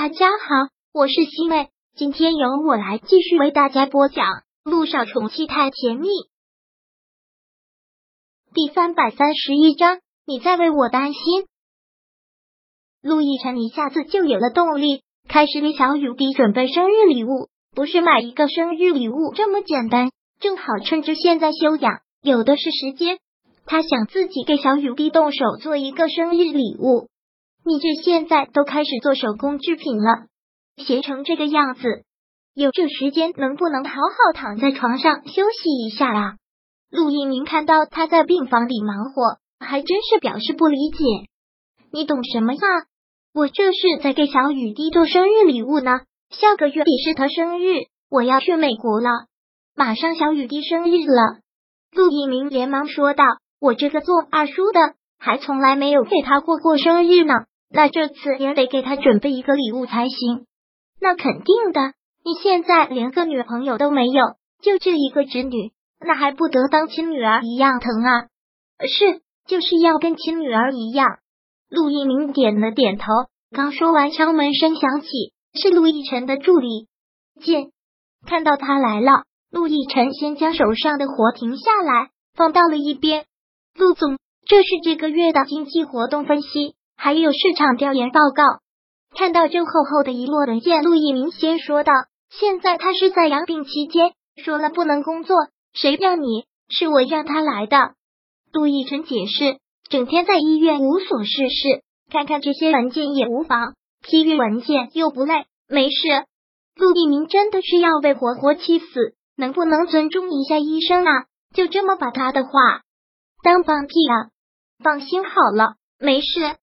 大家好，我是西妹，今天由我来继续为大家播讲《路上宠妻太甜蜜》第三百三十一章。你在为我担心？陆亦辰一下子就有了动力，开始给小雨滴准备生日礼物。不是买一个生日礼物这么简单，正好趁着现在休养，有的是时间。他想自己给小雨滴动手做一个生日礼物。你这现在都开始做手工制品了，闲成这个样子，有这时间能不能好好躺在床上休息一下啊？陆一鸣看到他在病房里忙活，还真是表示不理解。你懂什么呀？我这是在给小雨滴做生日礼物呢。下个月底是他生日，我要去美国了，马上小雨滴生日了。陆一鸣连忙说道：“我这个做二叔的，还从来没有给他过过生日呢。”那这次也得给他准备一个礼物才行。那肯定的，你现在连个女朋友都没有，就这一个侄女，那还不得当亲女儿一样疼啊？是，就是要跟亲女儿一样。陆一鸣点了点头。刚说完，敲门声响起，是陆亦辰的助理进。看到他来了，陆亦辰先将手上的活停下来，放到了一边。陆总，这是这个月的经济活动分析。还有市场调研报告，看到这厚厚的一摞文件，陆毅明先说道：“现在他是在养病期间，说了不能工作。谁让你？是我让他来的。”陆毅辰解释：“整天在医院无所事事，看看这些文件也无妨，批阅文件又不累，没事。”陆毅明真的是要被活活气死，能不能尊重一下医生啊？就这么把他的话当放屁啊？放心好了，没事。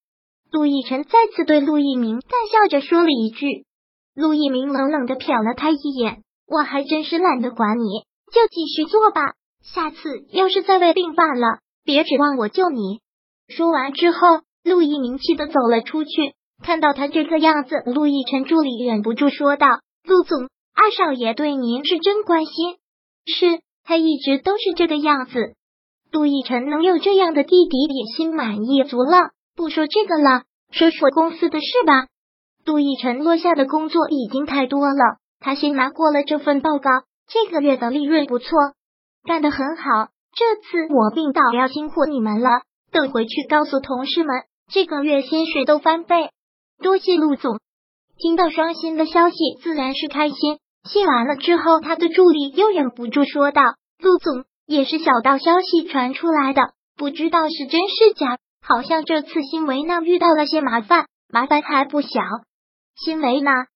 陆亦辰再次对陆一鸣淡笑着说了一句：“陆一鸣冷冷的瞟了他一眼，我还真是懒得管你，就继续做吧。下次要是再胃病犯了，别指望我救你。”说完之后，陆一鸣气的走了出去。看到他这个样子，陆亦辰助理忍不住说道：“陆总，二少爷对您是真关心，是他一直都是这个样子。”陆亦辰能有这样的弟弟，也心满意足了。不说这个了，说说公司的事吧。杜奕晨落下的工作已经太多了，他先拿过了这份报告。这个月的利润不错，干得很好。这次我病倒要辛苦你们了，等回去告诉同事们，这个月薪水都翻倍。多谢陆总。听到双薪的消息，自然是开心。谢完了之后，他的助理又忍不住说道：“陆总也是小道消息传出来的，不知道是真是假。”好像这次新维纳遇到了些麻烦，麻烦还不小。新维纳，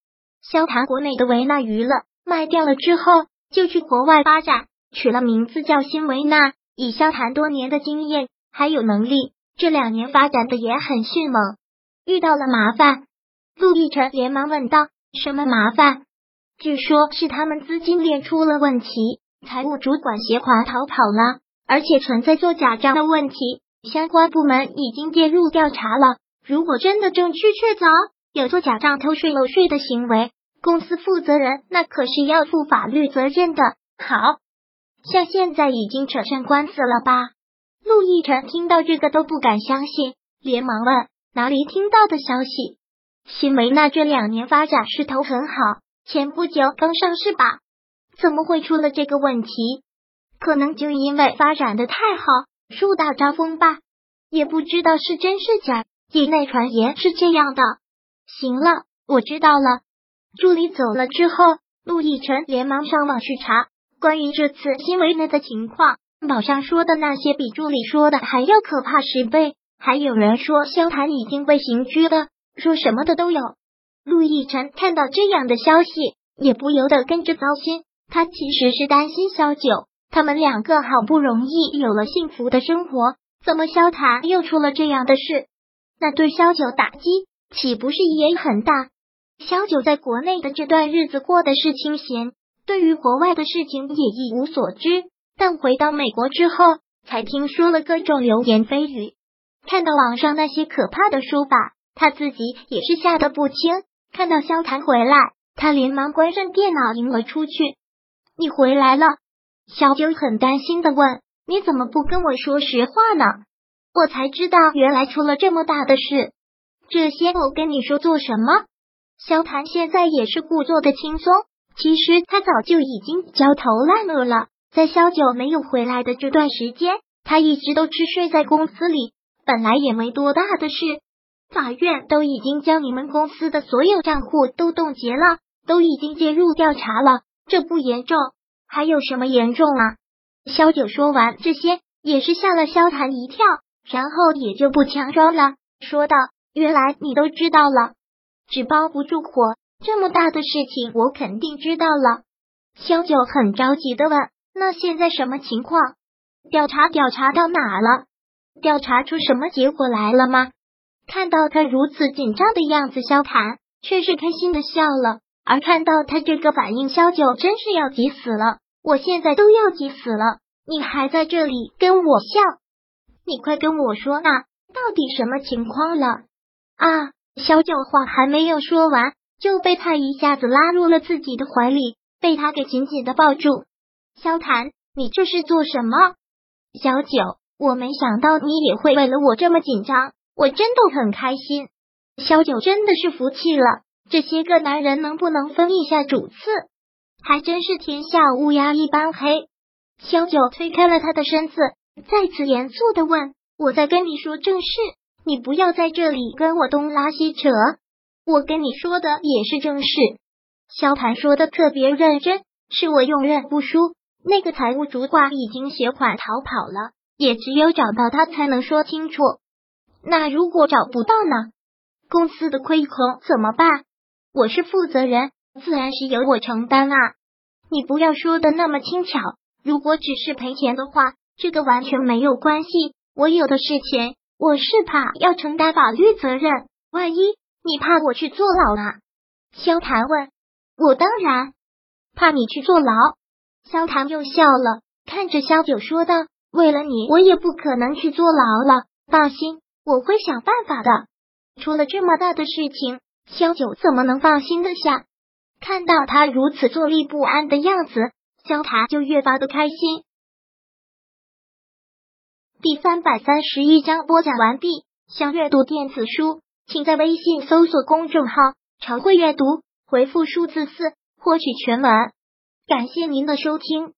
萧谈国内的维纳娱乐卖掉了之后，就去国外发展，取了名字叫新维纳。以萧谈多年的经验还有能力，这两年发展的也很迅猛。遇到了麻烦，陆亦辰连忙问道：“什么麻烦？”据说是他们资金链出了问题，财务主管携款逃跑了，而且存在做假账的问题。相关部门已经介入调查了。如果真的证据确凿，有做假账、偷税漏税的行为，公司负责人那可是要负法律责任的。好像现在已经扯上官司了吧？陆亦辰听到这个都不敢相信，连忙问：哪里听到的消息？新维纳这两年发展势头很好，前不久刚上市吧？怎么会出了这个问题？可能就因为发展的太好。树大招风吧，也不知道是真是假。业内传言是这样的。行了，我知道了。助理走了之后，陆亦辰连忙上网去查关于这次新维纳的情况。网上说的那些比助理说的还要可怕十倍。还有人说萧谈已经被刑拘了，说什么的都有。陆亦辰看到这样的消息，也不由得跟着糟心。他其实是担心萧九。他们两个好不容易有了幸福的生活，怎么萧谈又出了这样的事？那对萧九打击岂不是也很大？萧九在国内的这段日子过得是清闲，对于国外的事情也一无所知。但回到美国之后，才听说了各种流言蜚语，看到网上那些可怕的说法，他自己也是吓得不轻。看到萧谈回来，他连忙关上电脑，迎了出去。你回来了。小九很担心的问：“你怎么不跟我说实话呢？我才知道原来出了这么大的事。这些我跟你说做什么？”萧谭现在也是故作的轻松，其实他早就已经焦头烂额了。在萧九没有回来的这段时间，他一直都吃睡在公司里，本来也没多大的事。法院都已经将你们公司的所有账户都冻结了，都已经介入调查了，这不严重，还有什么严重啊？萧九说完这些，也是吓了萧谭一跳，然后也就不强装了，说道：“原来你都知道了，纸包不住火，这么大的事情我肯定知道了。”萧九很着急的问：“那现在什么情况？调查调查到哪了？调查出什么结果来了吗？”看到他如此紧张的样子，萧谭却是开心的笑了。而看到他这个反应，萧九真是要急死了。我现在都要急死了，你还在这里跟我笑？你快跟我说啊，到底什么情况了？啊！萧九话还没有说完，就被他一下子拉入了自己的怀里，被他给紧紧的抱住。萧谭，你这是做什么？小九，我没想到你也会为了我这么紧张。我真的很开心，萧九真的是服气了。这些个男人能不能分一下主次，还真是天下乌鸦一般黑。萧九推开了他的身子，再次严肃的问：“我在跟你说正事，你不要在这里跟我东拉西扯。我跟你说的也是正事。”萧谭说的特别认真，是我用认不输。那个财务主管已经携款逃跑了，也只有找到他才能说清楚。那如果找不到呢？公司的亏空怎么办？我是负责人，自然是由我承担啊！你不要说的那么轻巧。如果只是赔钱的话，这个完全没有关系。我有的是钱，我是怕要承担法律责任。万一你怕我去坐牢呢？萧谭问。我当然怕你去坐牢。萧谭又笑了，看着萧九说道：“为了你，我也不可能去坐牢了。放心。”我会想办法的。出了这么大的事情，萧九怎么能放心的下？看到他如此坐立不安的样子，萧塔就越发的开心。第三百三十一章播讲完毕。想阅读电子书，请在微信搜索公众号“常会阅读”，回复数字四获取全文。感谢您的收听。